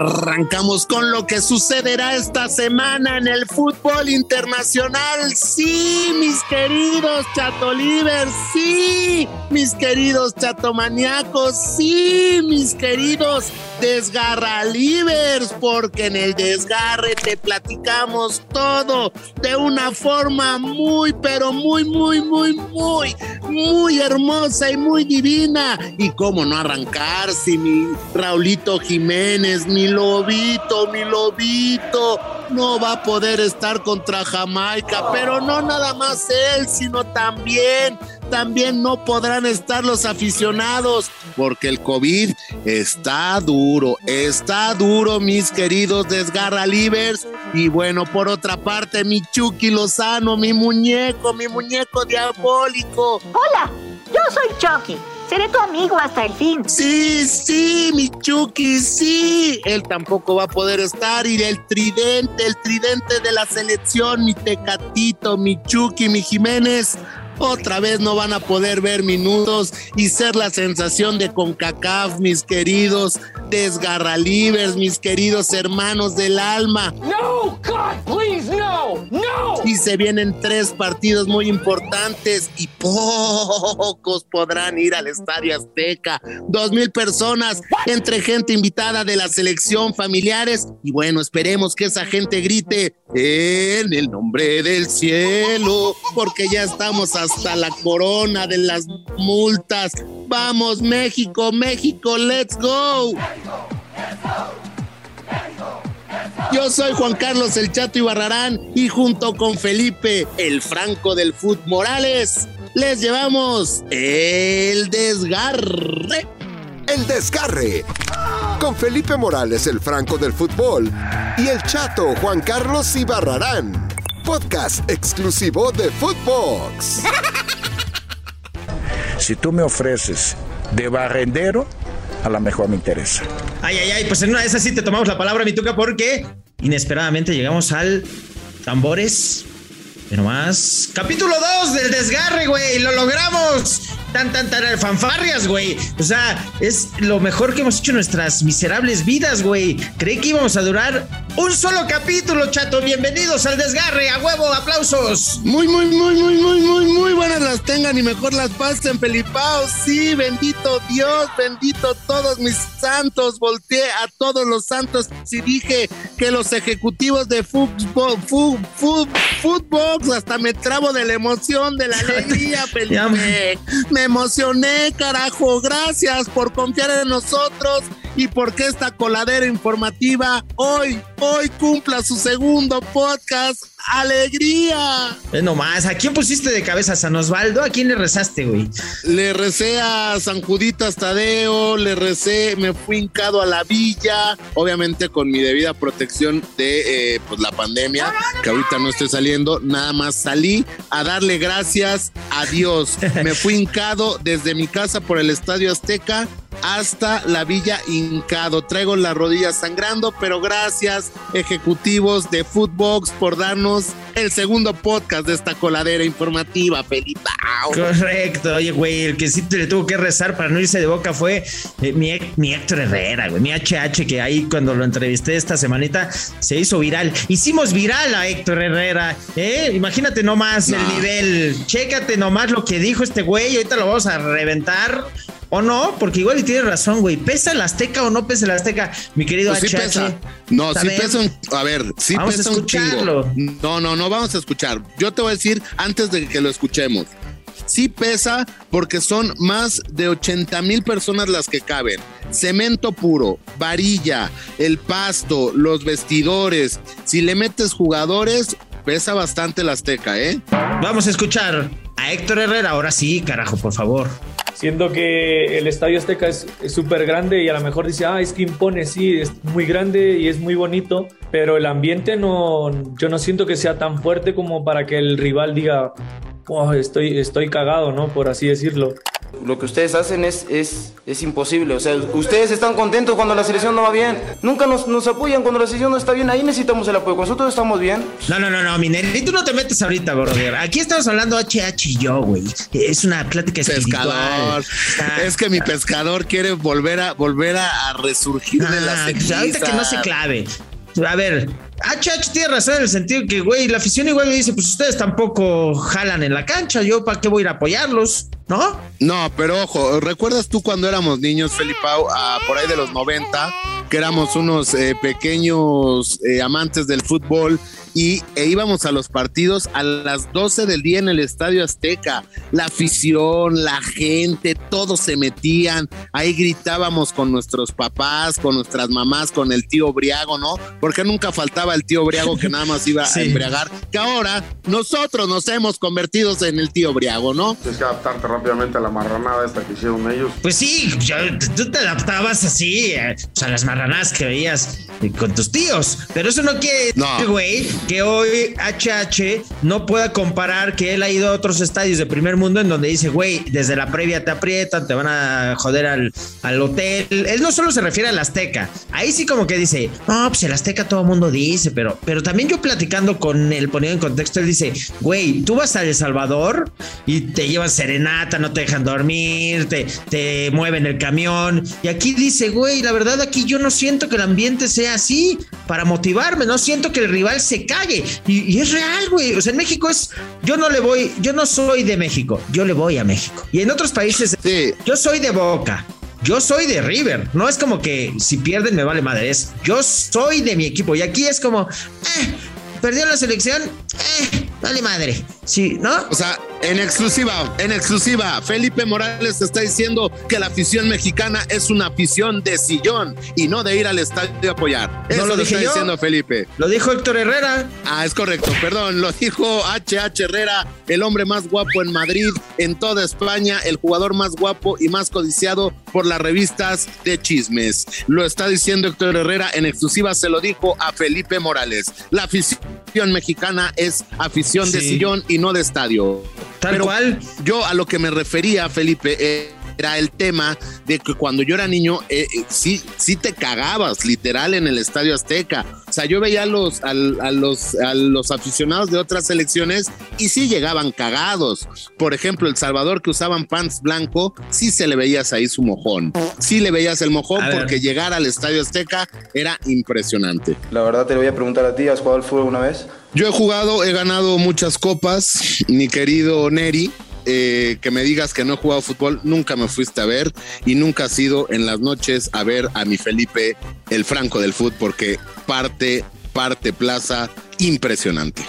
Arrancamos con lo que sucederá esta semana en el fútbol internacional. Sí, mis queridos chatolivers, sí, mis queridos chatomaníacos, sí, mis queridos desgarralivers, porque en el desgarre te platicamos todo de una forma muy, pero muy, muy, muy, muy, muy hermosa y muy divina. Y cómo no arrancar si mi Raulito Jiménez, mi lobito, mi lobito, no va a poder estar contra Jamaica, pero no nada más él, sino también también no podrán estar los aficionados porque el COVID está duro, está duro, mis queridos desgarra livers. Y bueno, por otra parte, mi Chucky Lozano, mi muñeco, mi muñeco diabólico. Hola, yo soy Chucky. Seré tu amigo hasta el fin. Sí, sí, mi Chucky, sí. Él tampoco va a poder estar. Y el tridente, el tridente de la selección, mi Tecatito, mi Chucky, mi Jiménez otra vez no van a poder ver minutos y ser la sensación de CONCACAF, mis queridos desgarralivers, mis queridos hermanos del alma. No, God, please, no, no. Y se vienen tres partidos muy importantes y pocos podrán ir al Estadio Azteca. Dos mil personas entre gente invitada de la selección, familiares. Y bueno, esperemos que esa gente grite en el nombre del cielo, porque ya estamos hasta la corona de las multas. Vamos, México, México, let's go. Yo soy Juan Carlos El Chato Ibarrarán y junto con Felipe, el Franco del Fut Morales, les llevamos el desgarre. El desgarre. Con Felipe Morales, el Franco del fútbol, y el Chato Juan Carlos Ibarrarán. Podcast exclusivo de Footbox. Si tú me ofreces de barrendero, a lo mejor me interesa. Ay, ay, ay, pues en una de esas sí te tomamos la palabra, mi tuca, porque inesperadamente llegamos al tambores. Pero más. Capítulo 2 del desgarre, güey. Lo logramos. Tan, tan, tan, fanfarrias, güey. O sea, es lo mejor que hemos hecho en nuestras miserables vidas, güey. Creí que íbamos a durar un solo capítulo, chato. Bienvenidos al desgarre. A huevo, aplausos. Muy, muy, muy, muy, muy, muy, muy buenas las tengan y mejor las pasen, Felipao. Sí, bendito Dios, bendito todos mis santos. Volteé a todos los santos y dije que los ejecutivos de fútbol, fútbol, fútbol, hasta me trabo de la emoción, de la alegría, Felipe. Me emocioné, carajo. Gracias por confiar en nosotros y porque esta coladera informativa hoy, hoy cumpla su segundo podcast. ¡Alegría! Es nomás, ¿a quién pusiste de cabeza? ¿A San Osvaldo? ¿A quién le rezaste, güey? Le recé a San Juditas Tadeo, le recé, me fui hincado a la villa, obviamente con mi debida protección de eh, pues, la pandemia, que ahorita no estoy saliendo, nada más salí a darle gracias a Dios. Me fui hincado desde mi casa por el Estadio Azteca hasta la Villa Hincado. Traigo las rodillas sangrando, pero gracias ejecutivos de Footbox por darnos el segundo podcast de esta coladera informativa, Felipe. Correcto, oye, güey, el que sí te le tuvo que rezar para no irse de boca fue eh, mi, mi, Héctor Herrera, güey, mi HH, que ahí cuando lo entrevisté esta semanita se hizo viral. Hicimos viral a Héctor Herrera, ¿eh? Imagínate nomás no. el nivel, chécate nomás lo que dijo este güey, ahorita lo vamos a reventar. ¿O no? Porque igual y tiene razón, güey. ¿Pesa el Azteca o no pesa el Azteca? Mi querido pues sí HH. pesa. No, sí pesa un... A ver, sí vamos pesa a un chingo. escucharlo. No, no, no vamos a escuchar. Yo te voy a decir antes de que lo escuchemos. Sí pesa porque son más de 80 mil personas las que caben. Cemento puro, varilla, el pasto, los vestidores. Si le metes jugadores, pesa bastante el Azteca, ¿eh? Vamos a escuchar a Héctor Herrera. Ahora sí, carajo, por favor. Siento que el Estadio Azteca es súper grande y a lo mejor dice, ah, es que impone, sí, es muy grande y es muy bonito, pero el ambiente no, yo no siento que sea tan fuerte como para que el rival diga, oh, estoy, estoy cagado, ¿no? Por así decirlo. Lo que ustedes hacen es, es, es imposible. O sea, ustedes están contentos cuando la selección no va bien. Nunca nos, nos apoyan cuando la selección no está bien. Ahí necesitamos el apoyo. Cuando nosotros estamos bien. No, no, no, no, Minelli, tú no te metes ahorita, brother. Aquí estamos hablando HH y yo, güey. Es una plática espiritual. Pescador. Es que mi pescador quiere volver a volver a, a resurgir de la Ah, pues ahorita que no se clave. A ver, HH tiene razón en el sentido que, güey, la afición igual le dice, pues ustedes tampoco jalan en la cancha, yo para qué voy a ir a apoyarlos, ¿no? No, pero ojo, ¿recuerdas tú cuando éramos niños, Felipao, por ahí de los 90, que éramos unos eh, pequeños eh, amantes del fútbol y e íbamos a los partidos a las 12 del día en el Estadio Azteca? La afición, la gente, todos se metían, ahí gritábamos con nuestros papás, con nuestras mamás, con el tío Briago, ¿no? Porque nunca faltaba el tío Briago que nada más iba Sí. a embriagar, que ahora nosotros nos hemos convertido en el tío Briago, ¿no? Tienes que adaptarte rápidamente a la marranada esta que hicieron ellos. Pues sí, ya- tú te adaptabas así, eh, o sea, las marranadas que veías eh, con tus tíos. Pero eso no quiere No. decir, güey, que hoy HH no pueda comparar que él ha ido a otros estadios de primer mundo en donde dice, güey, desde la previa te aprietan, te van a joder al, al hotel. Él no solo se refiere al Azteca, ahí sí como que dice, no, pues el Azteca todo el mundo dice, pero, pero también yo platicando con él, poniendo en contexto, él dice, güey, tú vas a El Salvador y te llevan serenata, no te dejan dormir, te, te mueven el camión. Y aquí dice, güey, la verdad aquí yo no siento que el ambiente sea así para motivarme, no siento que el rival se cague. Y, y es real, güey. O sea, en México es, yo no le voy, yo no soy de México, yo le voy a México. Y en otros países, Sí. yo soy de Boca. Yo soy de River. No es como que si pierden me vale madre. Es yo soy de mi equipo. Y aquí es como, eh, perdió la selección, eh, vale madre. Sí, ¿no? O sea, en exclusiva, en exclusiva, Felipe Morales está diciendo que la afición mexicana es una afición de sillón y no de ir al estadio a apoyar. Eso lo lo, dije está yo. diciendo Felipe. Lo dijo Héctor Herrera. Ah, es correcto, perdón, lo dijo HH Herrera, el hombre más guapo en Madrid, en toda España, el jugador más guapo y más codiciado por las revistas de chismes. Lo está diciendo Héctor Herrera, en exclusiva se lo dijo a Felipe Morales. La afición mexicana es afición de sillón y no de estadio. Tal Pero cual. Yo a lo que me refería, Felipe, eh, era el tema de que cuando yo era niño, eh, eh, sí, sí te cagabas, literal, en el Estadio Azteca. O sea, yo veía a los, al- a, los, a los aficionados de otras selecciones y sí llegaban cagados. Por ejemplo, El Salvador que usaban pants blanco, sí se le veías ahí su mojón. Sí le veías el mojón porque llegar al Estadio Azteca era impresionante. La verdad te lo voy a preguntar a ti. ¿Has jugado al fútbol una vez? Yo he jugado, he ganado muchas copas, mi querido Neri. Eh, que me digas que no he jugado fútbol, nunca me fuiste a ver y nunca has ido en las noches a ver a mi Felipe, el Franco del fútbol, porque parte, parte plaza, impresionante.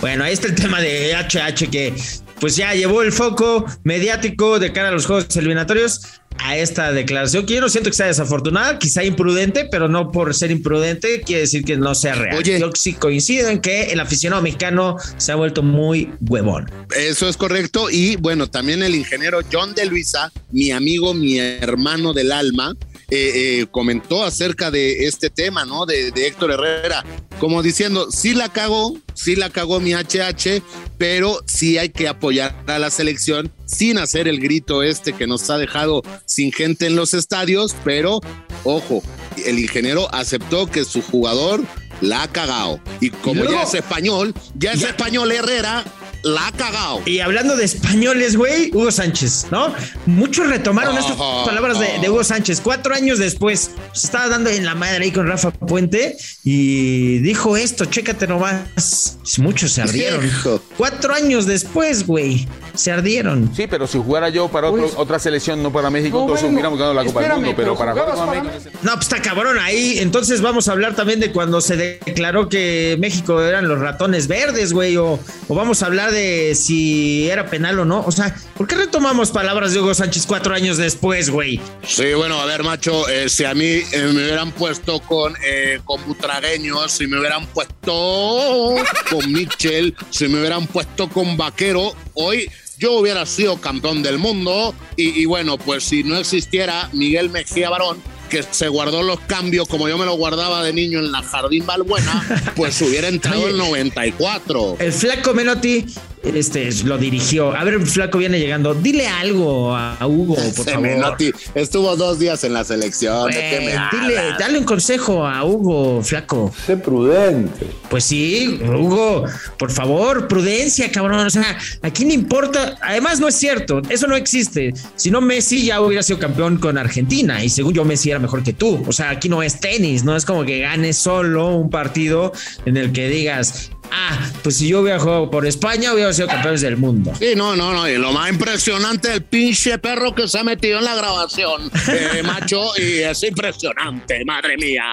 Bueno, ahí está el tema de HH que pues ya llevó el foco mediático de cara a los juegos eliminatorios a esta declaración que yo no siento que sea desafortunada, quizá imprudente, pero no por ser imprudente quiere decir que no sea real. Oye. yo sí coincido en que el aficionado mexicano se ha vuelto muy huevón. Eso es correcto. Y bueno, también el ingeniero John de Luisa, mi amigo, mi hermano del alma, eh, eh, comentó acerca de este tema, ¿no? De, de Héctor Herrera, como diciendo, sí la cagó, sí la cagó mi HH, pero sí hay que apoyar a la selección sin hacer el grito este que nos ha dejado sin gente en los estadios, pero ojo, el ingeniero aceptó que su jugador la ha cagado. Y como luego- ya es español, ya es Ya- español Herrera, la ha cagado. Y hablando de españoles, güey, Hugo Sánchez, ¿no? Muchos retomaron estas palabras de, de Hugo Sánchez. Cuatro años después, se estaba dando en la madre ahí con Rafa Puente y dijo esto, chécate nomás. Muchos se ardieron. Hijo. Cuatro años después, güey, se ardieron. Sí, pero si jugara yo para otro- Pues- otra selección, no para México, No, entonces bueno, hubiéramos ganado la Copa del Mundo, pero, para México. No, pues está cabrón ahí. Entonces vamos a hablar también de cuando se declaró que México eran los ratones verdes, güey. O, o vamos a hablar de si era penal o no. O sea, ¿por qué retomamos palabras de Hugo Sánchez cuatro años después, güey? Sí, bueno, a ver, macho, eh, si a mí eh, me hubieran puesto con, eh, con butragueños, si me hubieran puesto con Mitchell, si me hubieran puesto con Vaquero, hoy yo hubiera sido campeón del mundo. Y, y bueno, pues si no existiera Miguel Mejía Barón, que se guardó los cambios como yo me lo guardaba de niño en la Jardín Balbuena, pues hubiera entrado Oye. el 94. El flaco Menotti este lo dirigió. A ver, Flaco viene llegando. Dile algo a, a Hugo, por favor. Estuvo dos días en la selección. ¿De qué me Güey, dile, dale un consejo a Hugo, Flaco. Sé prudente. Pues sí, Hugo, por favor, prudencia, cabrón. O sea, aquí no importa. Además, no es cierto, eso no existe. Si no, Messi ya hubiera sido campeón con Argentina y según yo, Messi era mejor que tú. O sea, aquí no es tenis, no es como que ganes solo un partido en el que digas, ah, pues si yo jugado por España, hubiera sido campeones del mundo. Sí, no, no, no. Y lo más impresionante, el pinche perro que se ha metido en la grabación, eh, macho, y es impresionante, madre mía.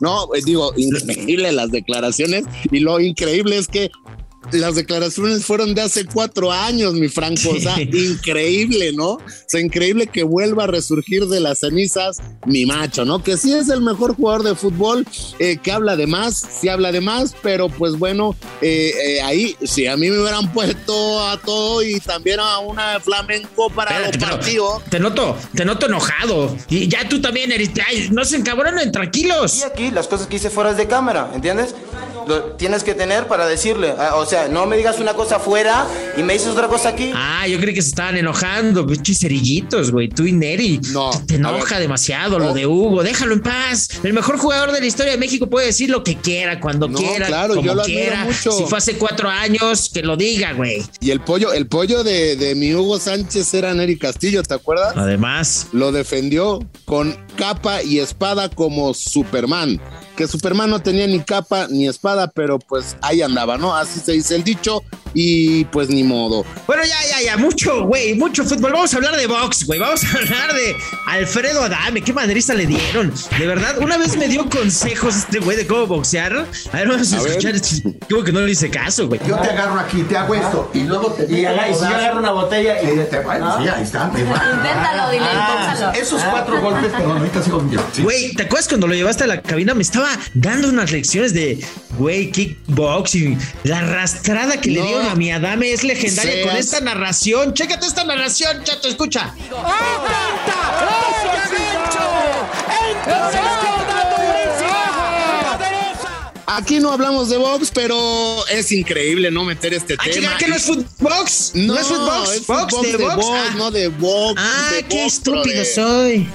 No, eh, digo, increíble las declaraciones. Y lo increíble es que las declaraciones fueron de hace cuatro años, mi Franco. O sea, increíble, ¿no? O sea, increíble que vuelva a resurgir de las cenizas mi macho, ¿no? Que sí es el mejor jugador de fútbol, eh, que habla de más, sí habla de más, pero pues bueno, eh, eh, ahí, si a mí me hubieran puesto a todo y también a una de flamenco para Espérate, los partidos. Te noto, te noto enojado. Y ya tú también eres. Ay, no se encabronen, tranquilos. Y aquí las cosas que hice fuera de cámara, ¿entiendes? Lo tienes que tener para decirle. ah, O sea, no me digas una cosa fuera y me dices otra cosa aquí. Ah, yo creí que se estaban enojando, pinches cerillitos, güey. Tú y Neri. No, Te enoja demasiado lo No. de Hugo. Déjalo en paz. El mejor jugador de la historia de México puede decir lo que quiera, cuando No, quiera, claro, como yo lo quiera. mucho. Si fue hace cuatro años, que lo diga, güey. Y el pollo, el pollo de, de mi Hugo Sánchez era Neri Castillo, ¿te acuerdas? Además, Lo defendió con capa y espada como Superman. Que Superman no tenía ni capa ni espada, pero pues ahí andaba, ¿no? Así se dice el dicho y pues ni modo. Bueno, ya, ya, ya, mucho, güey, mucho fútbol. Vamos a hablar de box, güey. Vamos a hablar de Alfredo Adame. Qué madriza le dieron. De verdad, una vez me dio consejos este güey de cómo boxear. A ver, vamos a, A escuchar. Como que no le hice caso, güey. Yo te agarro aquí, te hago esto y luego te Y, y si yo agarro una botella y... Sí, te- bueno, sí, ahí está. Inténtalo, dile, Ah, inténtalo. Esos cuatro golpes, perdón, ahorita sigo yo. Sí. Güey, ¿te acuerdas cuando lo llevaste a la cabina? Me estaba dando unas lecciones de, güey, kickboxing. La arrastrada que le No. Dieron a mi Adame es legendaria Seas- con esta narración. Chécate esta narración, chato, escucha. Aquí no hablamos de box, pero es increíble no meter este Ah, tema. ¿qué no es footbox? No, ¿No es footbox? es ¿Box? fútbol ¿De box? Ah. no de box. Ah, de qué box, estúpido brother. soy.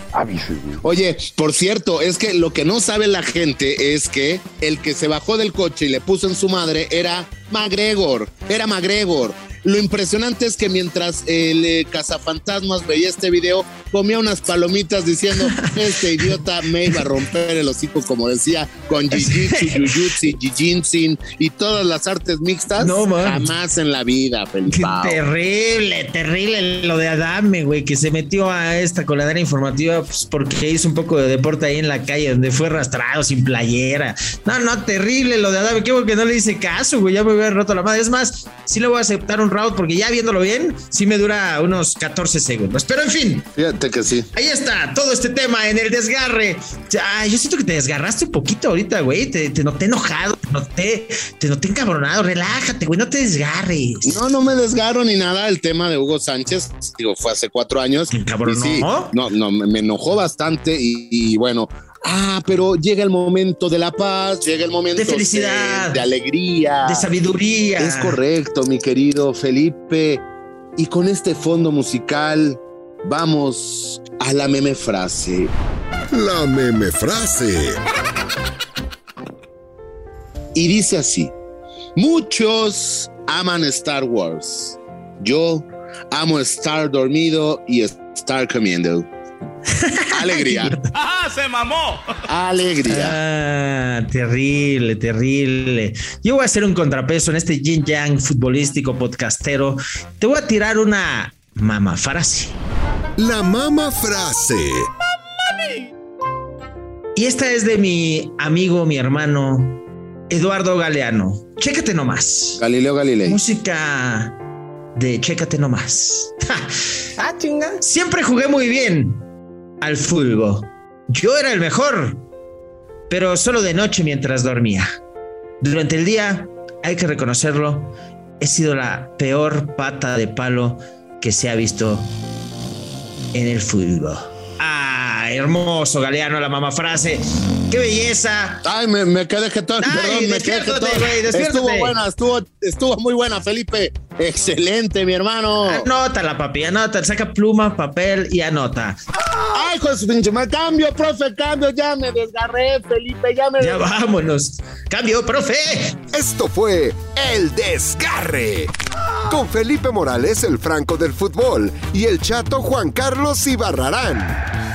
Oye, por cierto, es que lo que no sabe la gente es que el que se bajó del coche y le puso en su madre era McGregor, era McGregor. Lo impresionante es que mientras el eh, cazafantasmas veía este video, comía unas palomitas diciendo, este idiota me iba a romper el hocico, como decía, con jiu-jitsu, jiu-jitsu, jiu-jitsu y todas las artes mixtas. No, man. Jamás en la vida, Felipe. terrible, terrible lo de Adame, güey, que se metió a esta coladera informativa pues, porque hizo un poco de deporte ahí en la calle donde fue arrastrado sin playera. No, no, terrible lo de Adame, qué bueno que no le hice caso, güey, ya me hubiera roto la madre. Es más, sí le voy a aceptar un round porque ya viéndolo bien, sí me dura unos 14 segundos. Pero en fin, Fíjate que sí. Ahí está, todo este tema en el desgarre. Ay, yo siento que te desgarraste un poquito ahorita, güey. Te, te noté enojado, te noté, te noté encabronado. Relájate, güey, no te desgarres. No, no me desgarro ni nada el tema de Hugo Sánchez. Digo, fue hace cuatro años. Y sí, no, no, me me enojó bastante y, y bueno. Ah, pero llega el momento de la paz, llega el momento De felicidad. de, alegría, De sabiduría. Es correcto, mi querido Felipe. Y con este fondo musical, vamos a la meme frase. La meme frase. Y dice así: Muchos aman Star Wars. Yo amo estar dormido y estar comiendo. Alegría. ¡Ah, se mamó! Alegría. Ah, terrible, terrible. Yo voy a hacer un contrapeso en este yin yang futbolístico podcastero. Te voy a tirar una mama frase. La mama frase. Y esta es de mi amigo, mi hermano, Eduardo Galeano. Chécate nomás. Galileo Galilei. Música de Chécate nomás. ah, chinga. Siempre jugué muy bien al fútbol. Yo era el mejor, pero solo de noche mientras dormía. Durante el día, hay que reconocerlo, he sido la peor pata de palo que se ha visto en el fútbol. Ah, hermoso, Galeano, la mamá frase. ¡Qué belleza! Ay, me, me quedé jetón, Ay, perdón, me quedé jetón. güey, despiértate. Estuvo buena, estuvo, estuvo muy buena, Felipe. Excelente, mi hermano. Anótala, papi, anota, saca pluma, papel y anota. Ay, su pinche cambio, profe, cambio, ya me desgarré, Felipe, ya me Ya vámonos. Cambio, profe. Esto fue El Desgarre. Con Felipe Morales, el Franco del fútbol, y el chato Juan Carlos Ibarrarán.